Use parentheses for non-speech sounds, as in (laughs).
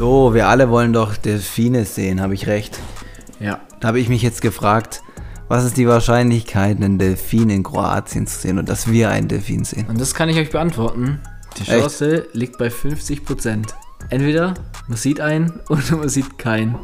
So, wir alle wollen doch Delfine sehen, habe ich recht. Ja. Da habe ich mich jetzt gefragt, was ist die Wahrscheinlichkeit, einen Delfin in Kroatien zu sehen und dass wir einen Delfin sehen? Und das kann ich euch beantworten. Die Echt? Chance liegt bei 50%. Entweder man sieht einen (laughs) oder man sieht keinen.